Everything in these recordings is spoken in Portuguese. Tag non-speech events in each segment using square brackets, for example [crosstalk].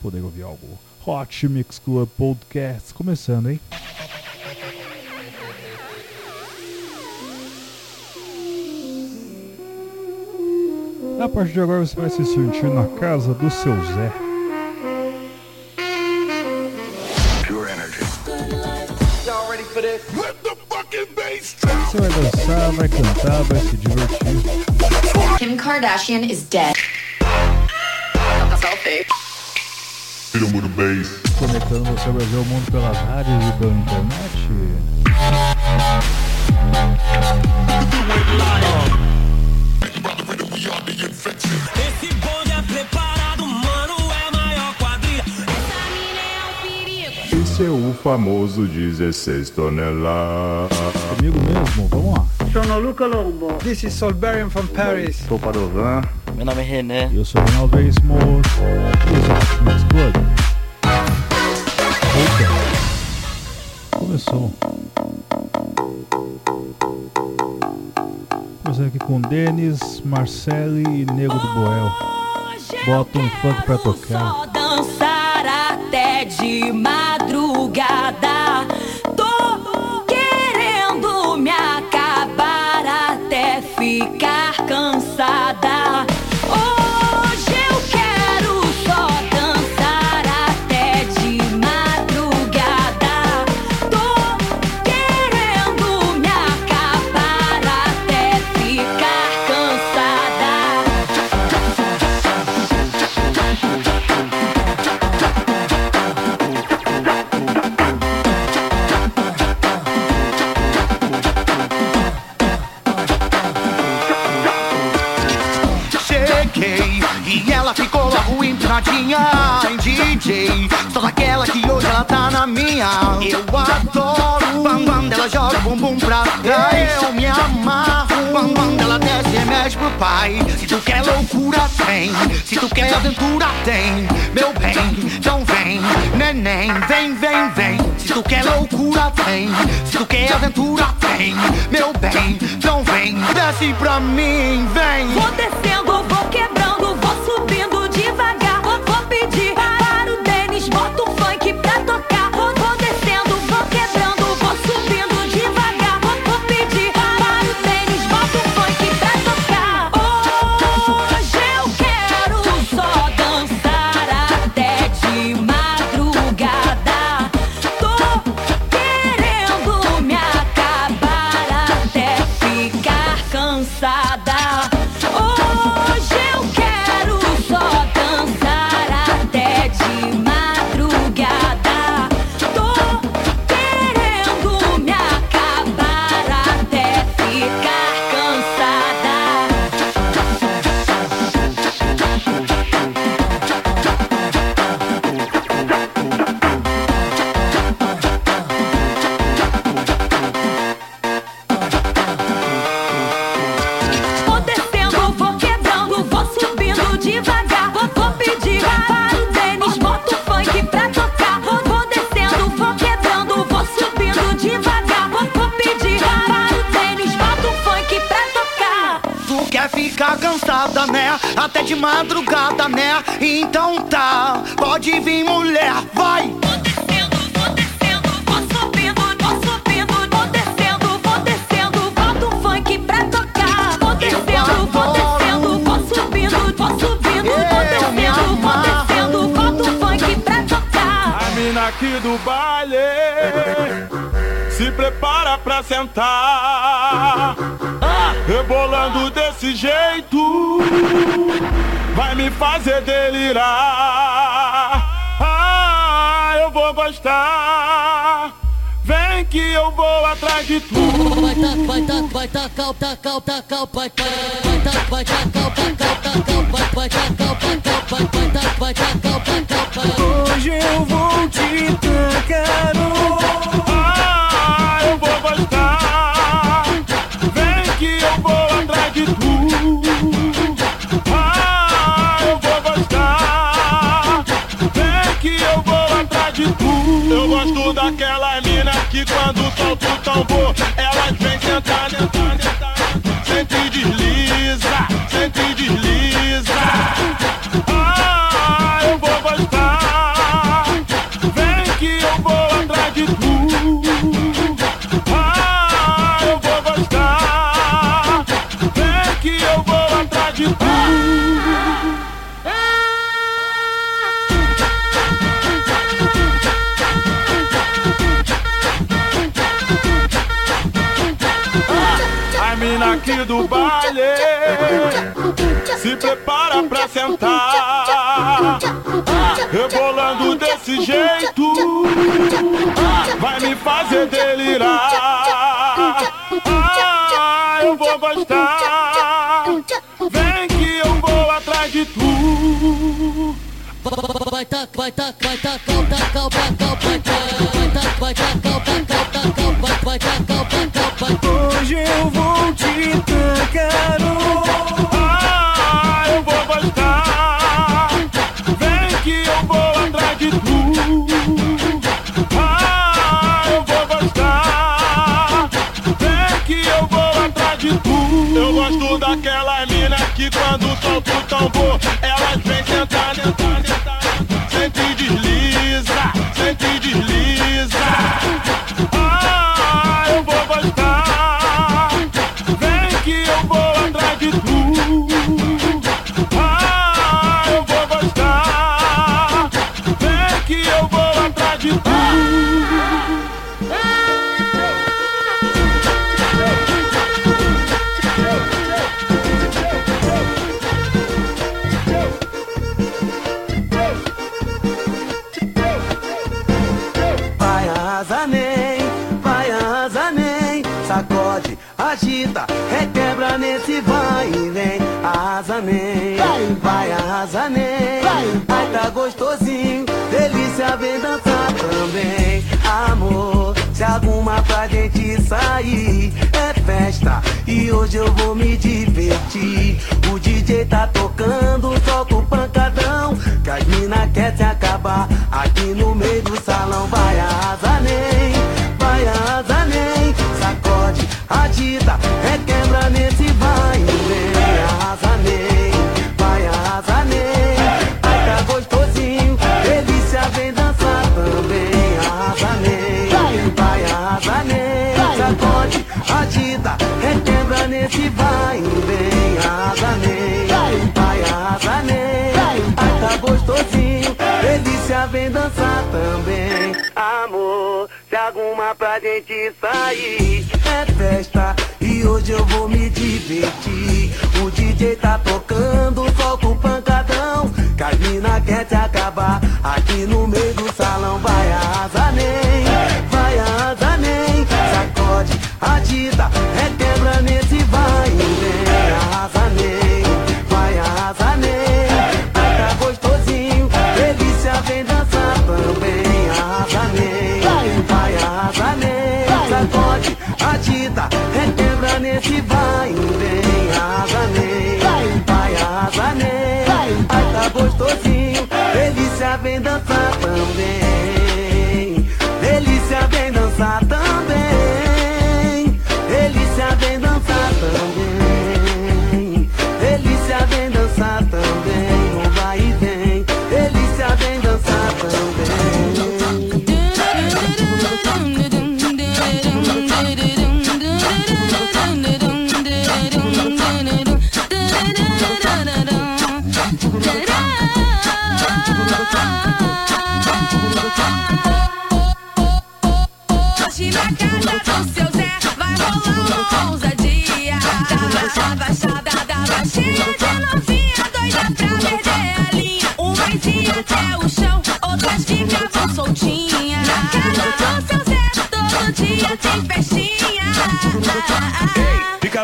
poder ouvir algo. Hot Mix Club Podcast começando, hein? A partir de agora você vai se sentir na casa do seu Zé. Você vai dançar, vai cantar, vai se divertir. Kim Kardashian is dead. Conectando você ao Brasil ao mundo pelas rádios e pela internet. Esse bonde é preparado, mano, é maior quadrilha. Esse é o famoso 16 toneladas. Comigo mesmo, vamos lá. Sono Luca Lombo. This is Solberian from Paris. Sou Padovan. Meu nome é René. Eu sou o Reinaldo Veríssimo e esse é o Hot Mix Club. Com Denis, Marcele e Nego do Boel. Bota um funk pra tocar. Só dançar até de madrugada. Logo empinadinha em DJ. Só daquela que hoje ela tá na minha. Eu adoro quando ela joga o bumbum pra trás. Eu me amarro quando ela desce e mexe pro pai. Se tu quer loucura, tem. Se tu quer aventura, tem. Meu bem, então vem, neném, vem, vem, vem. Se tu quer loucura, tem. Se tu quer aventura, tem. Meu bem, então vem, desce pra mim, vem. Vou descendo, vou quebrando, vou subindo né? Até de madrugada, né? Então tá, pode vir mulher, vai! Vou descendo, vou descendo, vou subindo, vou subindo, vou descendo, vou descendo, bota o funk pra tocar. Vou descendo, vou descendo, vou subindo, vou subindo, vou Eu me descendo, vou amarro. descendo, bota o funk pra tocar. A mina aqui do baile se prepara pra sentar. Rebolando desse jeito, vai me fazer delirar. Ah, eu vou gostar. Vem que eu vou atrás de tu. Vai tac, vai tac, vai tacar, tacar, tacar, vai tac, vai tac, vai tacar, tacar, tacar, vai vai tacar, tacar, vai vai tac, vai tacar, tacar, vai. Hoje eu vou te tacar do baile. Se prepara pra sentar, rebolando desse jeito, vai me fazer delirar. Ah, eu vou gostar. Vem que eu vou atrás de tu. Vai tacar, vai tacar, vai tacar, tacar, tacar, vai arrasa nem Ai tá gostosinho, delícia vem dançar também. Amor, se alguma pra gente sair. É festa, e hoje eu vou me divertir. O DJ tá tocando, solta o pancadão Que as mina quer se acabar. Aqui no meio do salão vai arrasa nem Vai arrasa nem. Sacode, agita, requebra dançar também. Amor, se alguma pra gente sair. É festa e hoje eu vou me divertir. O DJ tá tocando, solta o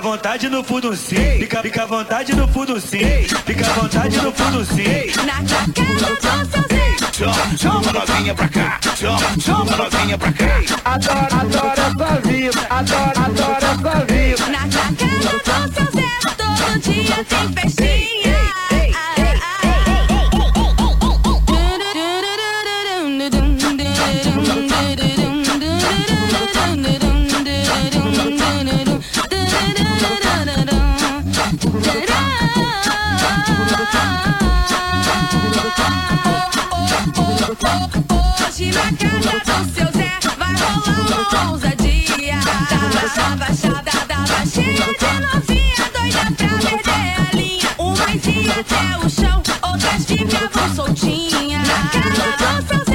vontade no fundo sim, fica, fica à vontade no fundo sim, fica à vontade no fundo sim. Na casa do seu Zé. Chama, chama novinha pra cá, chama, chama novinha pra cá. Adoro, adoro essa vida. Adoro, adoro essa vida. Na casa do seu Zé, todo dia tem festinha. Na casa do seu Zé vai rolar uma ousadia. Da baixa, baixada, da baixinha de novinha, doida pra perder a linha. Umas ia até o chão, outras ficavam soltinhas. Na casa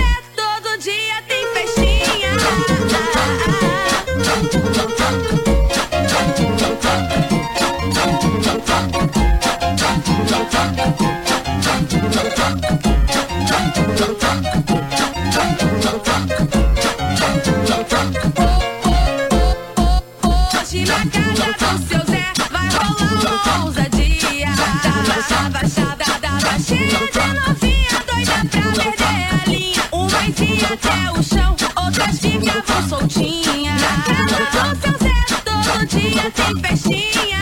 Hoje na casa do seu Zé vai rolar uma ousadia. Tava, tava cheio de novinha doida pra perder a linha. Umas ia até o chão, outras ficavam soltinhas. Na casa do seu Zé todo dia tem festinha.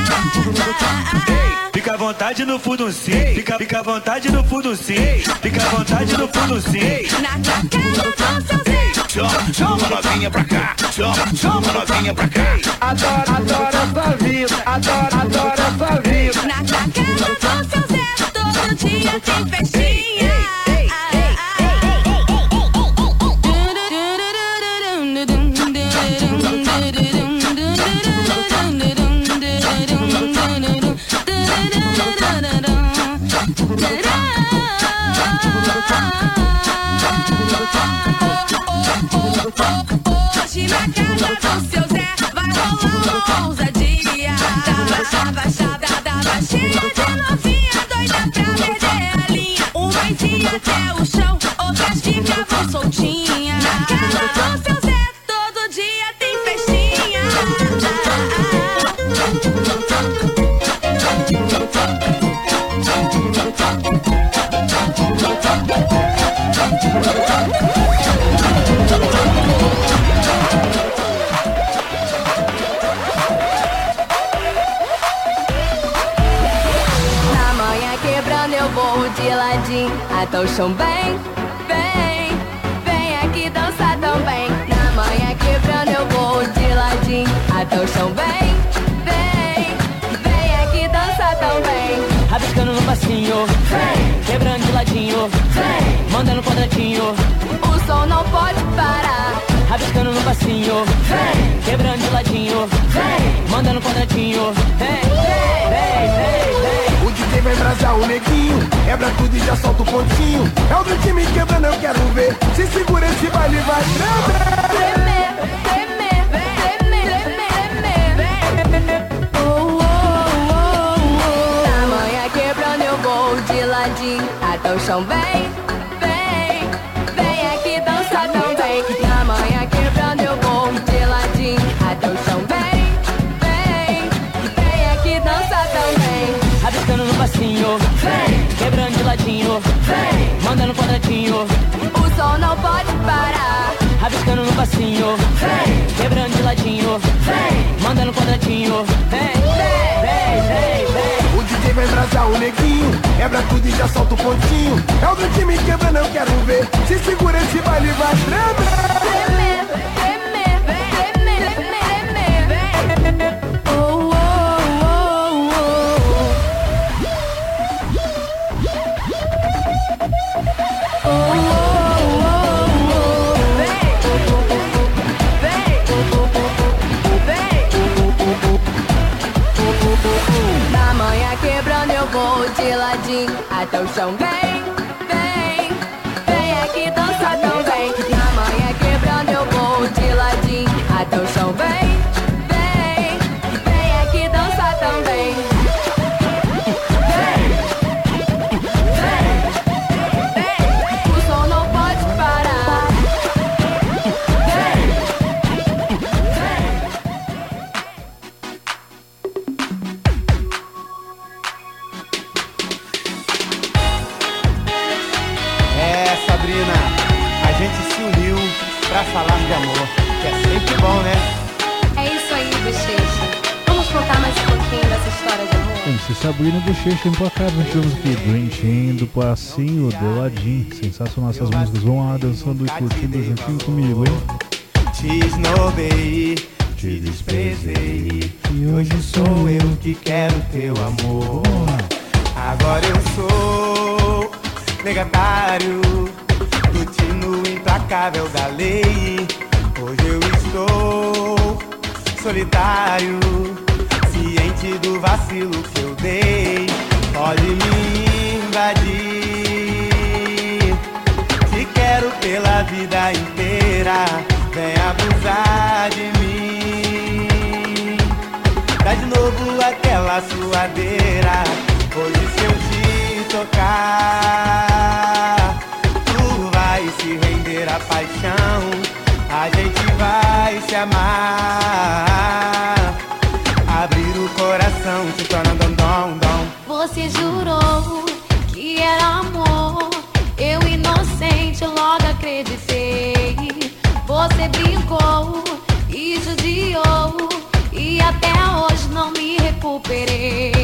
Fica à vontade no fundo sim. Fica, fica à vontade no fundo sim. Fica à vontade no fundo sim. Na casa do seu Zé. Chama, chama novinha pra cá, chama, chama novinha pra cá. Adoro, adoro essa vida, adoro, adoro essa vida. Na casa do seu Zé todo dia tem festinha. Seu Zé vai rolar ousadia. Tava, tava, tava cheia de novinha doida pra perder a linha. Umas ia até o chão, outras ficavam soltinhas. Na casa do seu Até o chão bem, bem Vem aqui dançar também. Na manhã quebrando eu vou de ladinho Até o chão bem, bem Vem aqui dançar também. Rabiscando no passinho, quebrando de ladinho, mandando quadratinho. O som não pode parar Rabiscando no passinho, quebrando de ladinho, mandando quadratinho. Vem, vem, vem, vem. O DJ vai embrasar o neguinho, quebra tudo e já solta o pontinho. É o do time quebrando, eu quero ver. Se segura esse baile vai tremer. Tremer, tremer, tremer, tremer, tremer Oh, oh, oh, oh Na manhã quebrando eu vou de ladinho Até o chão vem, vem de ladinho, mandando quadratinho. O som não pode parar Rabiscando no passinho, quebrando de ladinho, mandando quadratinho. Vem, vem, vem, vem. O DJ vai embrasar o neguinho, quebra tudo e já solta o pontinho. É o do time quebrando, eu quero ver. Se segura esse baile vai tremer, Bochecha implacável. Tivemos aqui Dream do Passinho, de ladinho. Sensacional essas músicas. Vão lá dançando e curtindo juntinho comigo, hein? Te desprezei. E hoje sou eu que quero teu amor. Agora eu sou negatário do tino implacável da lei. Hoje eu estou solitário, Ciente do vacilo que eu dei, pode me invadir. Te quero pela vida inteira, vem abusar de mim. Dá de novo aquela suadeira, hoje se eu te tocar, tu vai se render à paixão, a gente vai se amar. Você jurou que era amor. Eu, inocente, logo acreditei. Você brincou e judiou. E até hoje não me recuperei.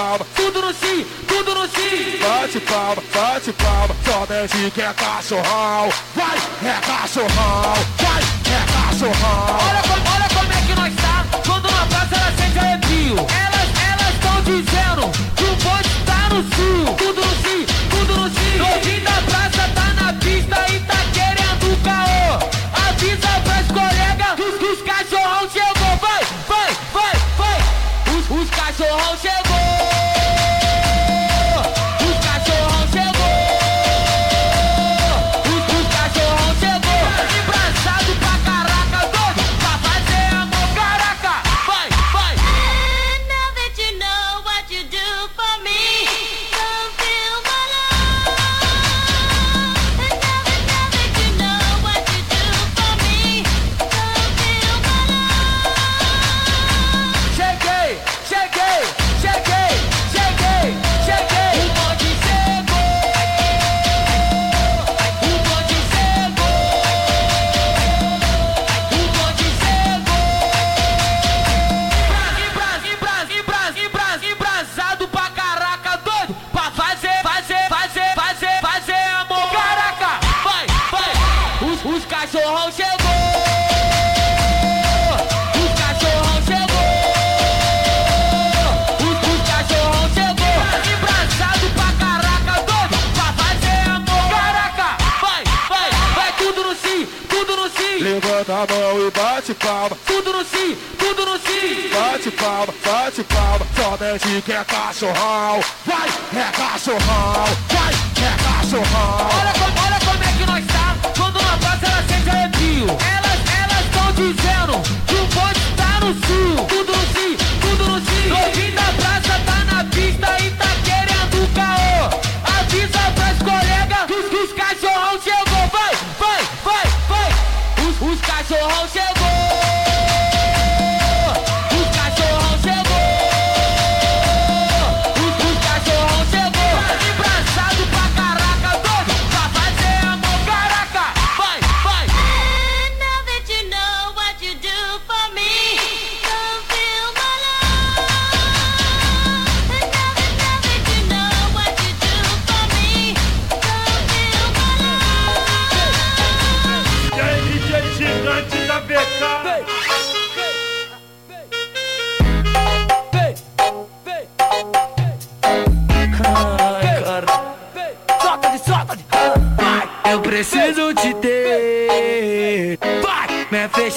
palma, tudo no si, tudo no si. Bate palma, bate palma, só mexe que é cachorrão. Vai, é cachorrão, vai, é cachorrão. Olha, como, olha como é que nós tá, quando na praça ela sente arrepio. Elas, elas estão dizendo que o bonde tá no sul. Tudo no si, tudo no si. Novinho da praça tá na pista e tá querendo caô. Avisa pra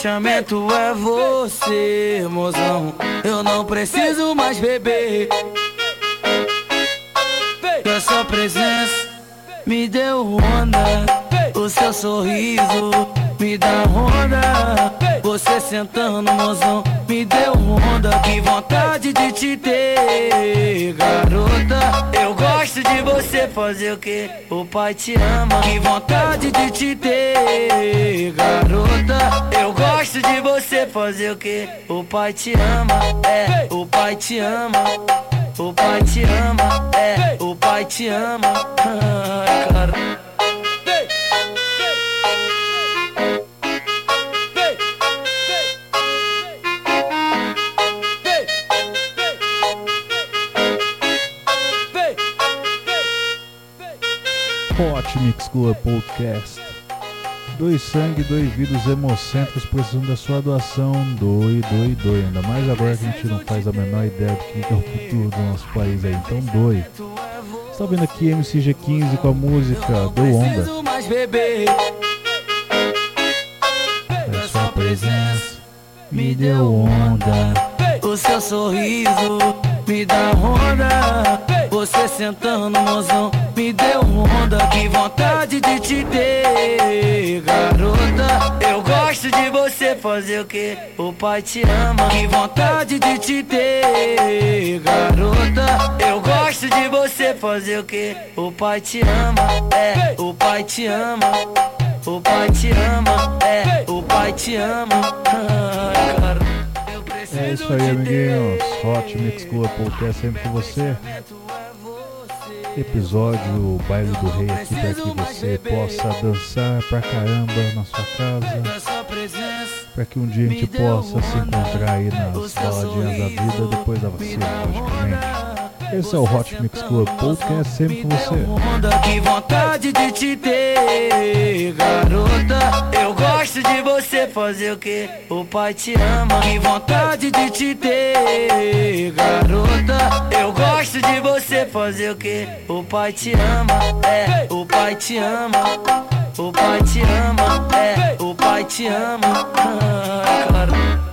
Meu fechamento é você, mozão. Eu não preciso mais beber. A sua presença me deu onda. O seu sorriso me dá onda. Você sentando, mozão, me deu onda. Que vontade de te ter, garota. Eu gosto de você fazer o que? O pai te ama. Que vontade de te ter, garota. Eu gosto de você fazer o que? O pai te ama. É, o pai te ama. O pai te ama, é, o pai te ama. [laughs] Cara. Hot Mix Club Podcast. Dois sangue, dois vidros hemocêntricos precisando da sua doação. Doe, doe, doe. Ainda mais agora que a gente não faz a menor ideia do que é o futuro do nosso país aí. Então doe. Você tá vendo aqui MCG15 com a música Deu Onda. Sua presença me deu onda. O seu sorriso me dá onda. Você sentando, mozão, me deu onda. Que vontade de te ter, garota. Eu gosto de você fazer o que? O pai te ama. Que vontade de te ter, garota. Eu gosto de você fazer o que? O pai te ama. É, o pai te ama. O pai te ama. É, o pai te ama. [laughs] Ai, cara. É isso aí, amiguinhos. Hot Mix Club Podcast sempre com você. Episódio Baile do Rei aqui para que você possa dançar pra caramba na sua casa. Para que um dia a gente possa se encontrar aí nas baladinhas da vida depois da vacina, logicamente. Esse é o Hot Mix Club Podcast sempre com você. que vontade de te ter, garota. Eu gosto de você fazer o que? O pai te ama. Que vontade de te ter, garota. Eu gosto de você fazer o que? O pai te ama. É, o pai te ama. O pai te ama. É, o pai te ama. Ai, cara.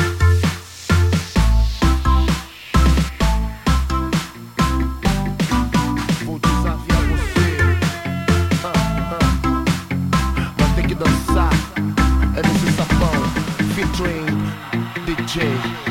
DJ.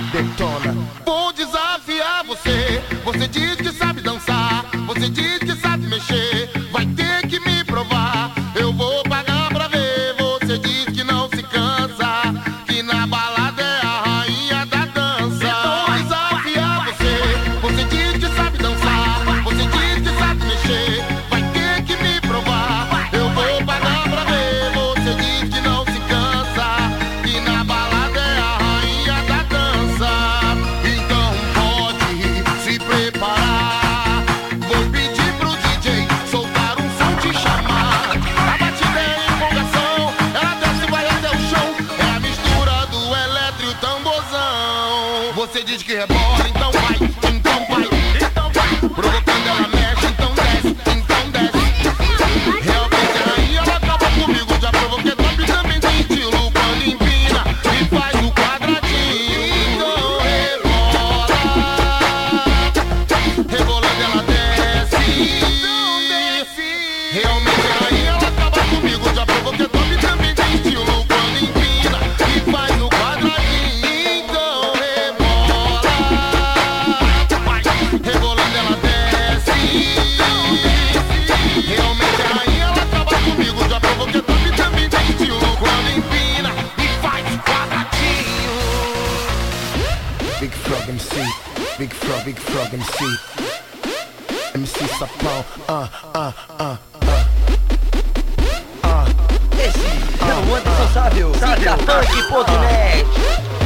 Música Funk Podnet.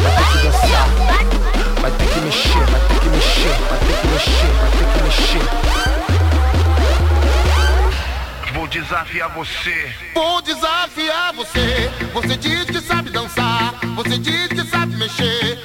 Vai ter que dançar, vai ter que mexer, vai ter que mexer, vai ter que mexer, vai ter que mexer. Vou desafiar você. Vou desafiar você. Você diz que sabe dançar, você diz que sabe mexer.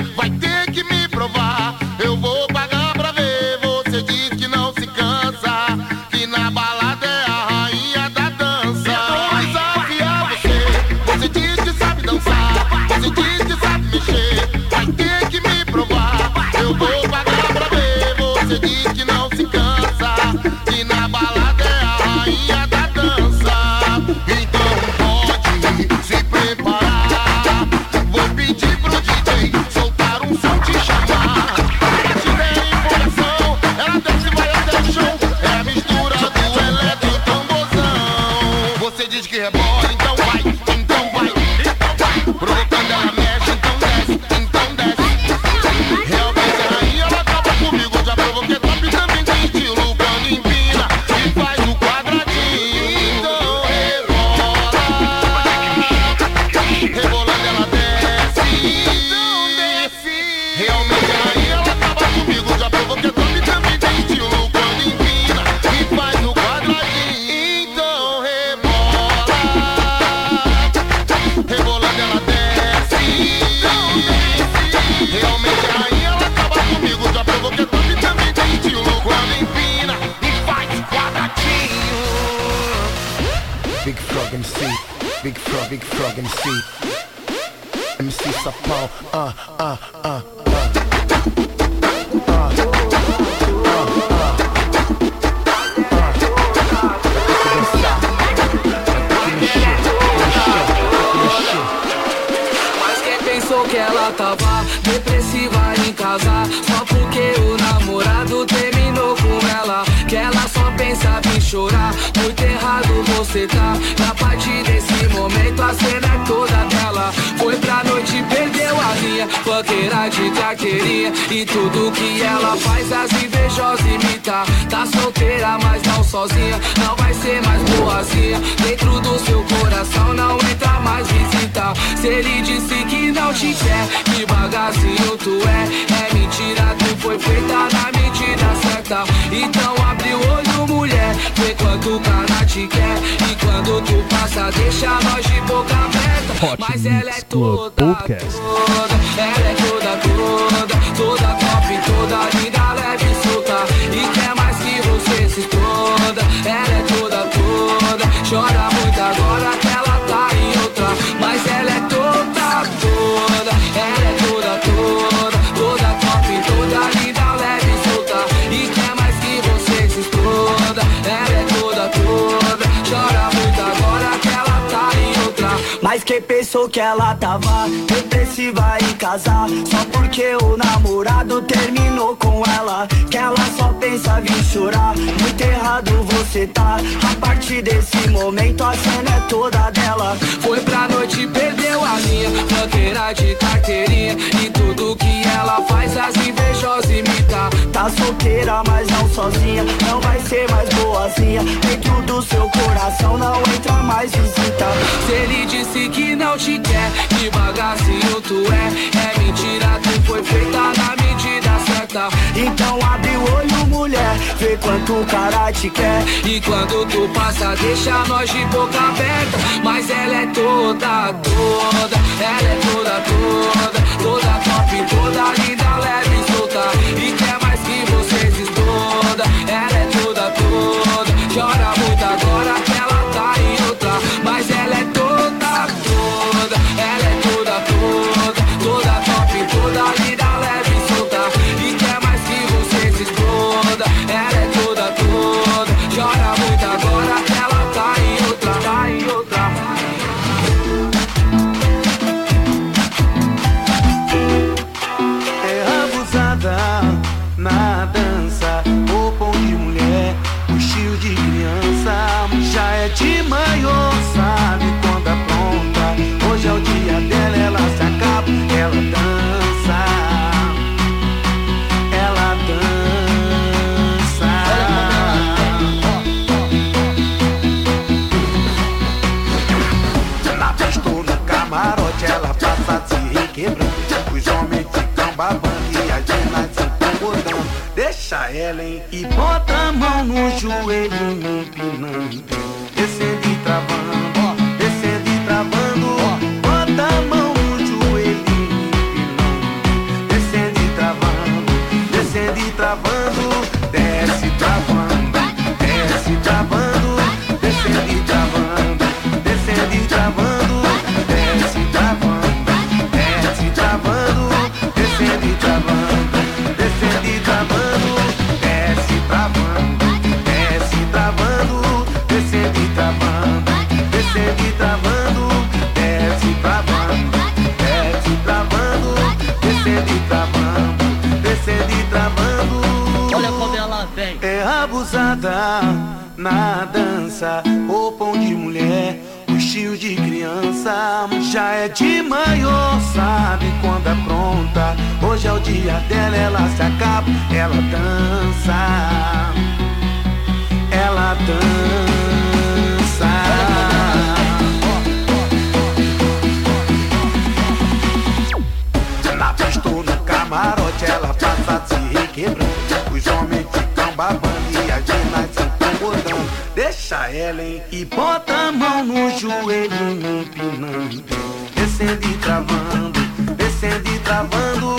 plug MC. MC Sapão, ah, ah, ah. Que ela tava depressiva em casa Só porque o namorado terminou com ela Que ela só pensava em chorar Muito errado você tá, tá a cena é toda dela. Foi pra noite, perdeu a linha, banqueira de traqueirinha E tudo que ela faz, as invejosas imitam Tá solteira, mas não sozinha, não vai ser mais boazinha. Dentro do seu coração não entra mais visita. Se ele disse que não te quer, que bagacinho tu é. É mentira, tu foi feita na medida certa. Então abre o olho Vê quando o cara te quer e quando tu passa, deixa nós de boca aberta. Hot Mas ela é toda, toda, ela é toda, toda, toda top, toda linda. Quem pensou que ela tava. Depressiva em casar Só porque o namorado terminou com ela. Que ela só pensa em chorar. Muito errado você tá. A partir desse momento a cena é toda dela. Foi pra noite perdeu a linha Banqueira de carteirinha Mas não sozinha. Não vai ser mais boazinha. Dentro do seu coração não entra mais visita. Se ele disse que não te quer Devagarzinho tu é. É mentira, tu foi feita na medida certa. Então abre o olho, mulher. Vê quanto o cara te quer. E quando tu passa, deixa nós de boca aberta. Mas ela é toda, toda. Ela é toda, toda. Toda top, toda linda, leve e solta. E quer hein? E bota a mão no joelho, me empinando. Descendo e travando, ela dança, ela dança. Na ou no camarote, ela passa se requebrando. Os homens ficam babando e as meninas se incomodando. Deixa ela, hein? E bota a mão no joelho, empinando. Descendo e travando, descendo e travando.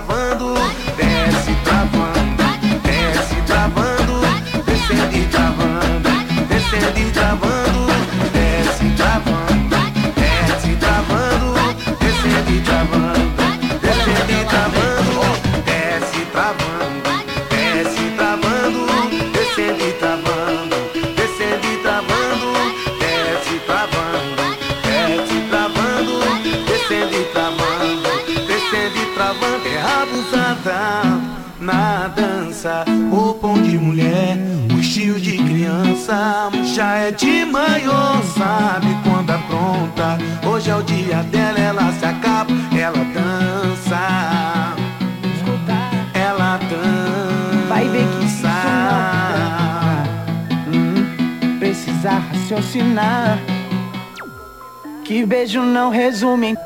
Descendo na dança, roupão de mulher, o estilo de criança, já é de maior, sabe quando é pronta. Hoje é o dia dela, ela se acaba, ela dança. Ela dança. Vai ver que isso não hum, precisa raciocinar. Que beijo não resume.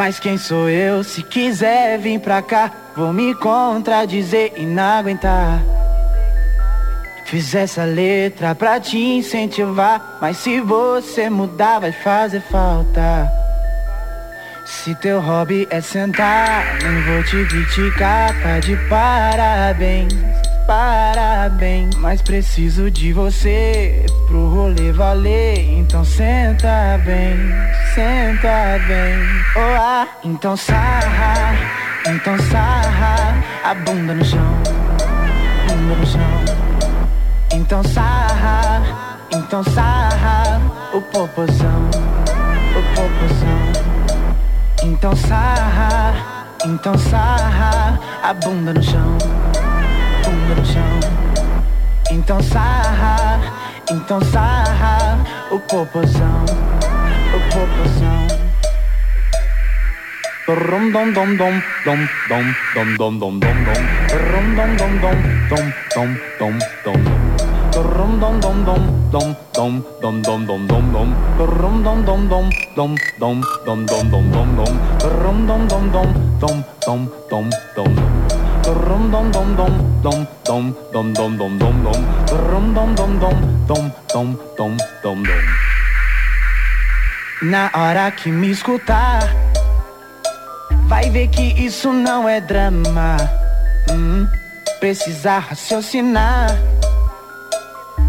Mas quem sou eu? Se quiser vir pra cá, vou me contradizer e não aguentar. Fiz essa letra pra te incentivar, mas se você mudar vai fazer falta. Se teu hobby é sentar, nem vou te criticar, tá de parabéns, parabéns. Mas preciso de você pro rolê valer. Então senta bem, senta bem. Oh, ah. Então sarra, então sarra. A bunda no chão, bunda no chão. Então sarra, então sarra. O popozão, o popozão. Então sarra, então sarra. A bunda no chão no chão. Então sarra, então sarra o popozão, o popozão. Rum dom dom dom dom dom dom dom dom dom dom Rum dom dom dom dom dom dom dom Rum dom dom dom dom dom dom dom dom dom dom Rum dom dom dom dom dom dom dom dom dom dom Rum dom dom dom dom dom dom dom Rum dom dom dom dom dom dom dom dom dom dom dom dom dom dom dom dom dom dom Na hora que me escutar Vai ver que isso não é drama. Hum, precisa raciocinar.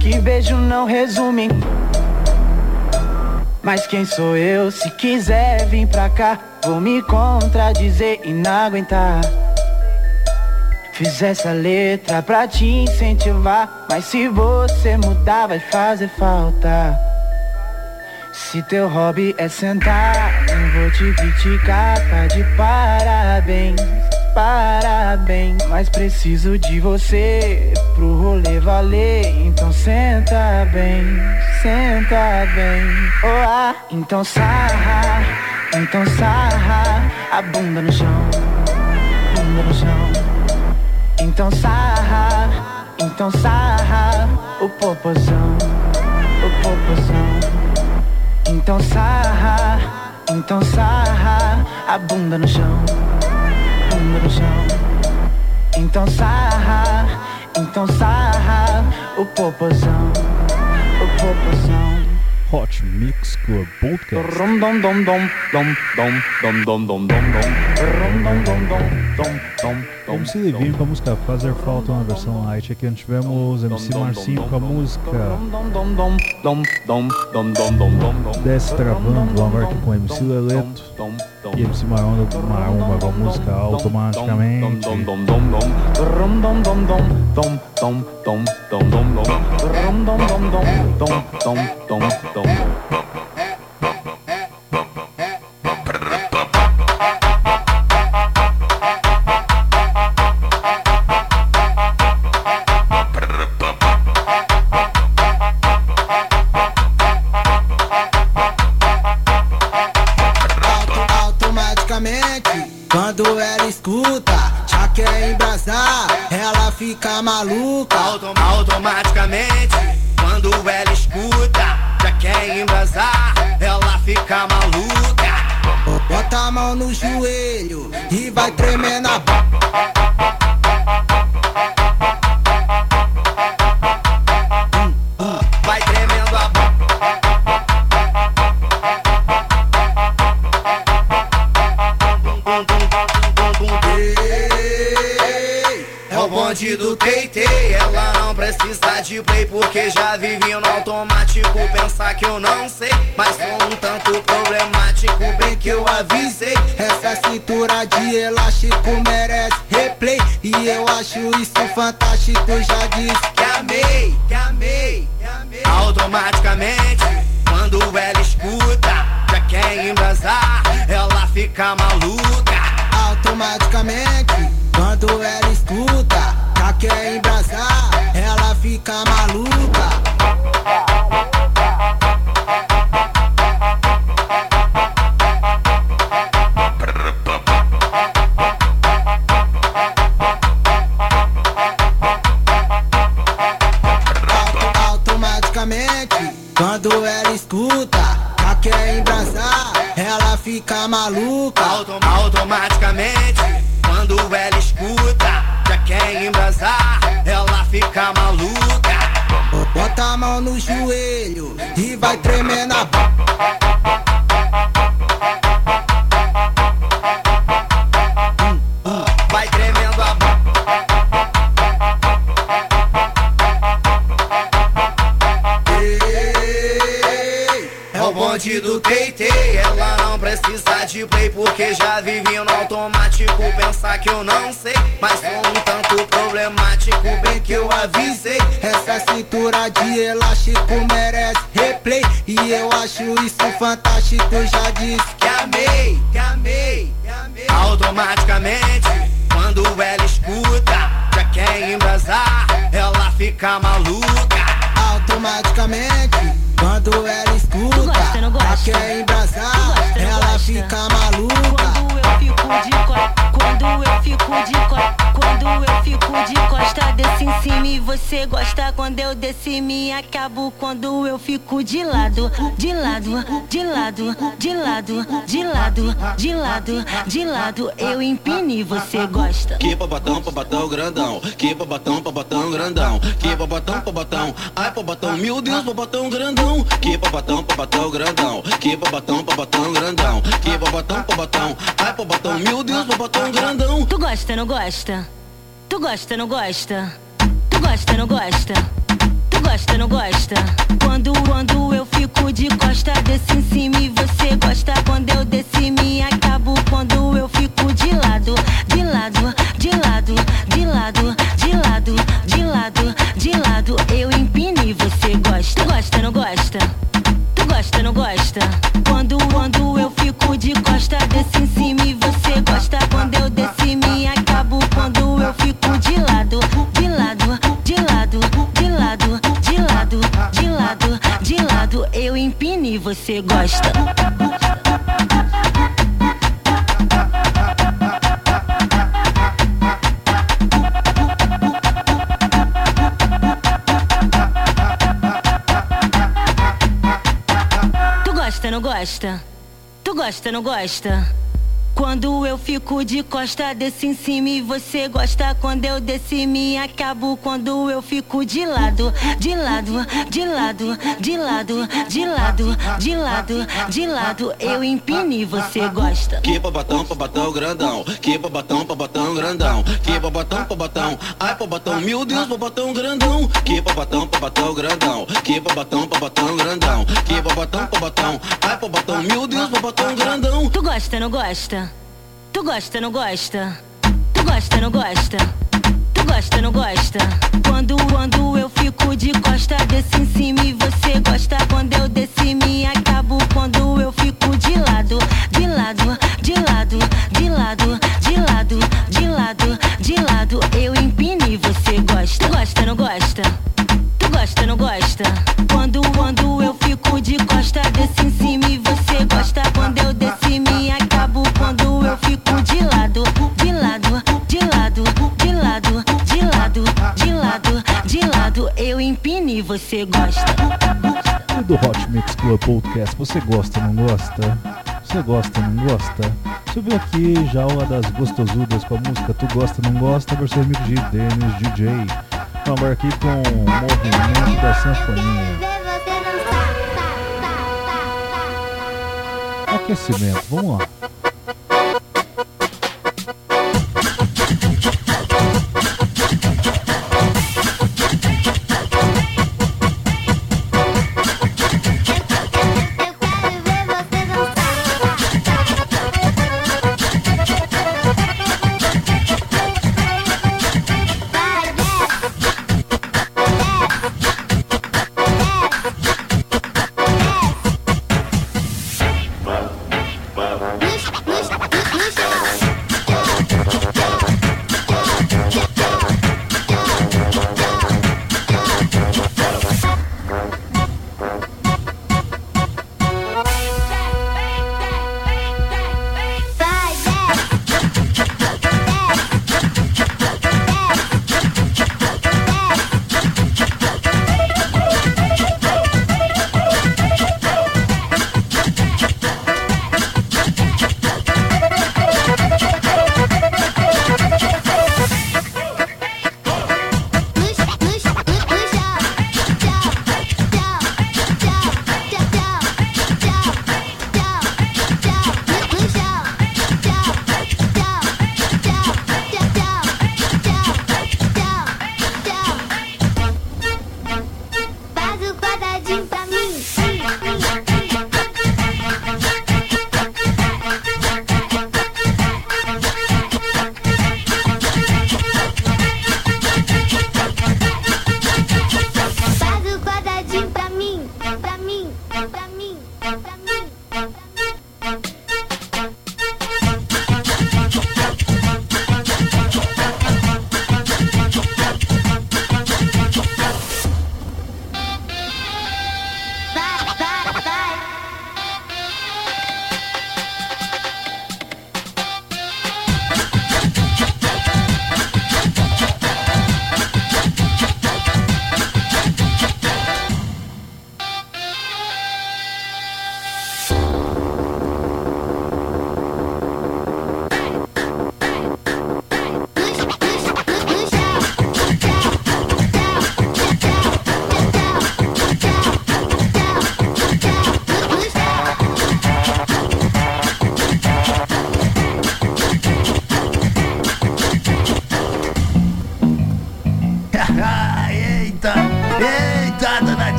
Que beijo não resume. Mas quem sou eu? Se quiser vir pra cá, vou me contradizer e não aguentar. Fiz essa letra pra te incentivar. Mas se você mudar, vai fazer falta. Se teu hobby é sentar, não vou te criticar, tá de parabéns, parabéns. Mas preciso de você pro rolê valer, então senta bem, senta bem. Oh, ah, então sarra, então sarra a bunda no chão. Então sarra, então sarra o popozão, o popozão. Então sarra, então sarra a bunda no chão, bunda no chão. Então sarra, então sarra o popozão, o popozão. Hot Mix Club Podcast. MC Levine com a música Fazer Falta, uma versão light. Aqui antes tivemos MC Marcinho com a música Destravando, agora aqui com MC Leleto e MC Maromba, Maromba com música Automaticamente. Maluca Autom- automaticamente, quando ela escuta, já quer embrasar, ela fica maluca. Bota a mão no joelho e vai tremendo a bo- acabo. Quando eu fico de lado, de lado, de lado, de lado, de lado, de lado, de lado, eu empino e você gosta. Que babatão, babatão grandão. Que babatão, babatão grandão. Que babatão, babatão. Ai, babatão, meu Deus, babatão grandão. Que babatão, babatão grandão. Que babatão, babatão grandão. Que babatão, babatão. Ai, babatão, meu Deus, babatão grandão. Tu gosta, não gosta? Tu gosta, não gosta? Tu gosta, não gosta? Gosta, não gosta? Quando, quando eu fico de costa, desce em cima e você gosta. Quando eu desci, me acabo. Quando eu fico de lado, de lado, de lado, de lado, de lado, de lado, de lado, eu empino e você gosta. Gosta, não gosta? Tu gosta, não gosta? Quando, quando eu fico de costa, desce em cima e você gosta. Quando eu desci, me acabo. Quando eu fico de lado, de lado, de lado, de lado, lado, de lado, de lado, eu empino e você gosta. Tu gosta, não gosta? Tu gosta, não gosta? Quando eu fico de costa, desce em cima e você gosta. Quando eu desci, me acabo. Quando eu fico de lado, de lado, de lado, de lado, de lado, de lado, de lado, eu empino e você gosta. Que babatão, babatão grandão. Que babatão, babatão grandão. Que babatão, babatão. Ai, babatão, meu Deus, babatão grandão. Que babatão, babatão grandão. Que babatão, babatão grandão. Que babatão, babatão. Ai, babatão, meu Deus, babatão grandão. Tu gosta, não gosta? Tu gosta, não gosta? Tu gosta, não gosta? Tu gosta, não gosta? Quando, quando eu fico de costa, desce em cima e você gosta. Quando eu desci, me acabo. Quando eu fico de Podcast, você gosta, não gosta? Você gosta, não gosta? Viu aqui já uma das gostosudas com a música Tu Gosta, Não Gosta, versão remix de Dennis DJ. Vamos aqui com o movimento da sanfoninha. Aquecimento, vamos lá.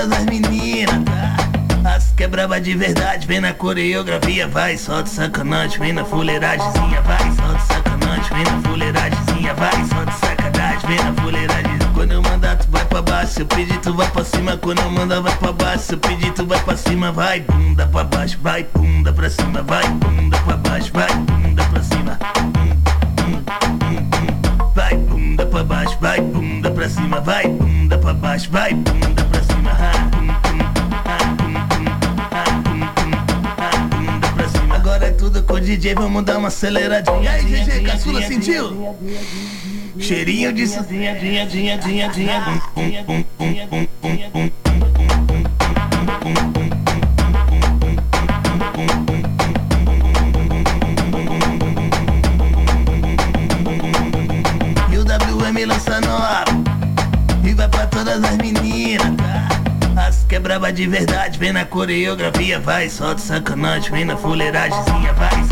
Todas as meninas, tá? As que é de verdade, vem na coreografia, vai, solta sacanagem, vem na fuleiragemzinha, vai, solta sacanagem, vem na fuleiragemzinha, vai, solta sacanagem, vem na fuleiragem. Quando eu mandar, tu vai pra baixo, se eu pedir, tu vai pra cima. Quando eu mandar, vai pra baixo, se eu pedir, tu vai pra cima, vai, bunda pra baixo, vai, bunda pra cima, vai, bunda pra baixo, vai, bunda pra cima. Vai, bunda pra baixo, vai, bunda pra cima, vai, bunda pra baixo, vai, bunda DJ, vamos dar uma aceleradinha. E aí, DJ Caçula, sentiu? Cheirinho de. E o WM lança nova E vai pra todas as meninas, tá? As que é braba de verdade, vem na coreografia Vai, solta sacanagem, vem na fuleiragemzinha Vai,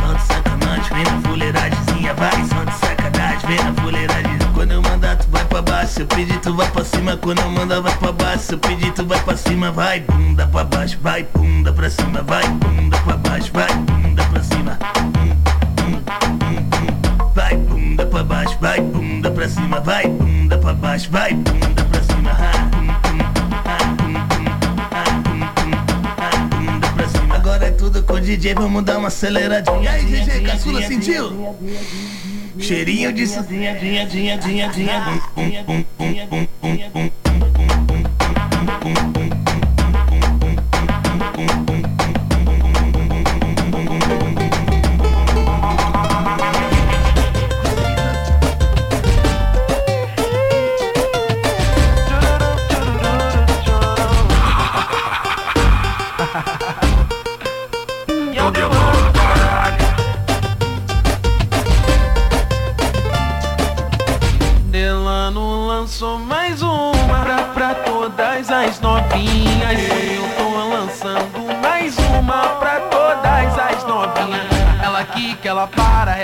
sacanagem, vem na fuleiragemzinha Vai, solta sacanagem, vem na fuleiragem. Quando eu mandar, tu vai pra baixo Se eu pedir, tu vai pra cima. Quando eu mandar, vai pra baixo Se eu pedir, tu vai pra cima. Vai, bunda pra baixo, vai, bunda pra cima. Vai, bunda pra baixo, vai, bunda pra cima. Vai, bunda pra baixo, vai, bunda pra cima. Vai, bunda pra baixo, vai, bunda com o DJ, vamos dar uma aceleradinha E aí, DJ Caçula, sentiu? Cheirinho de sozinha, dinha, dinha, dinha, dinha, bum, bum, bum, bum, bum, bum, bum.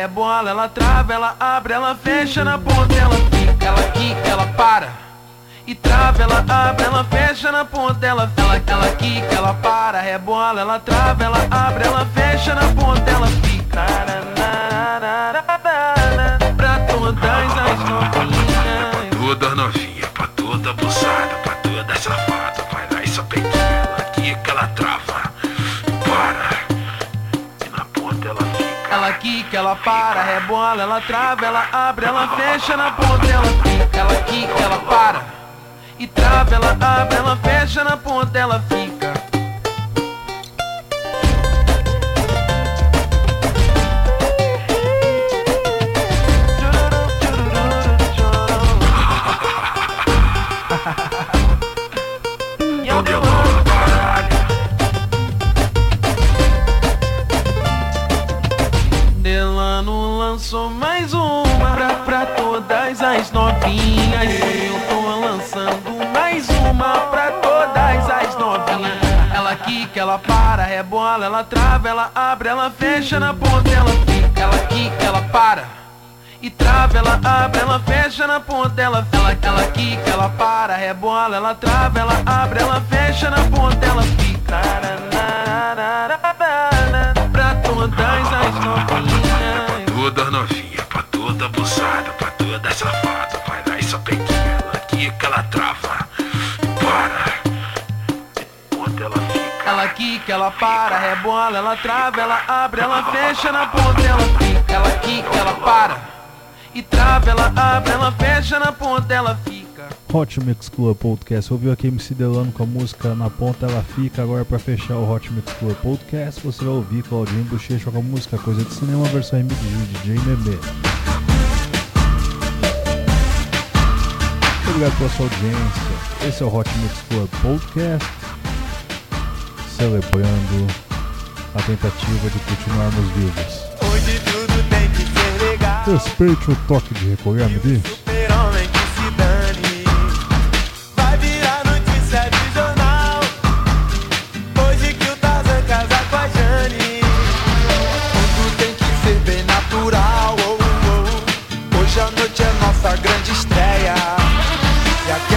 Para, rebola, ela trava, ela abre, ela fecha na ponta, ela fica. Ela quica, ela para. E trava, ela abre, ela fecha na ponta, ela ela, ela quica, ela para, rebola, ela trava, ela abre, ela fecha na ponta, ela fica. Quica, ela para, rebola, ela trava, ela abre, ela fecha na ponta, ela fica. Ela quica, ela para. E trava, ela abre, ela fecha na ponta, ela fica. Lançou mais uma pra, pra todas as novinhas. Eu tô lançando mais uma pra todas as novinhas. Ela quica, ela para, rebola, ela trava, ela abre, ela fecha na ponta, ela fica. Ela quica, ela para. E trava, ela abre, ela fecha na ponta, ela ela, ela quica, ela para, rebola, ela trava, ela abre, ela fecha na ponta, ela fica. Pra todas as novinhas. Toda safada. Vai lá e só pequena, ela quica, ela trava. Para. Ponta ela fica. Ela quica, ela para, rebola, ela trava, ela abre, ela fecha na ponta, ela fica. Ela quica, ela para. E trava, ela abre, ela fecha na ponta, ela fica. Hot Mix Club Podcast. Ouviu aqui MC Delano com a música Na Ponta Ela Fica. Agora para fechar o Hot Mix Club Podcast, você vai ouvir Claudinho Bochecha com a música Coisa de Cinema, versão remix de DJ Bebê. Obrigado pela sua audiência. Esse é o Hot Mix Club Podcast. Celebrando a tentativa de continuarmos vivos. Hoje tudo tem que ser legal. Respeite o toque de recolher, me diz. E aquela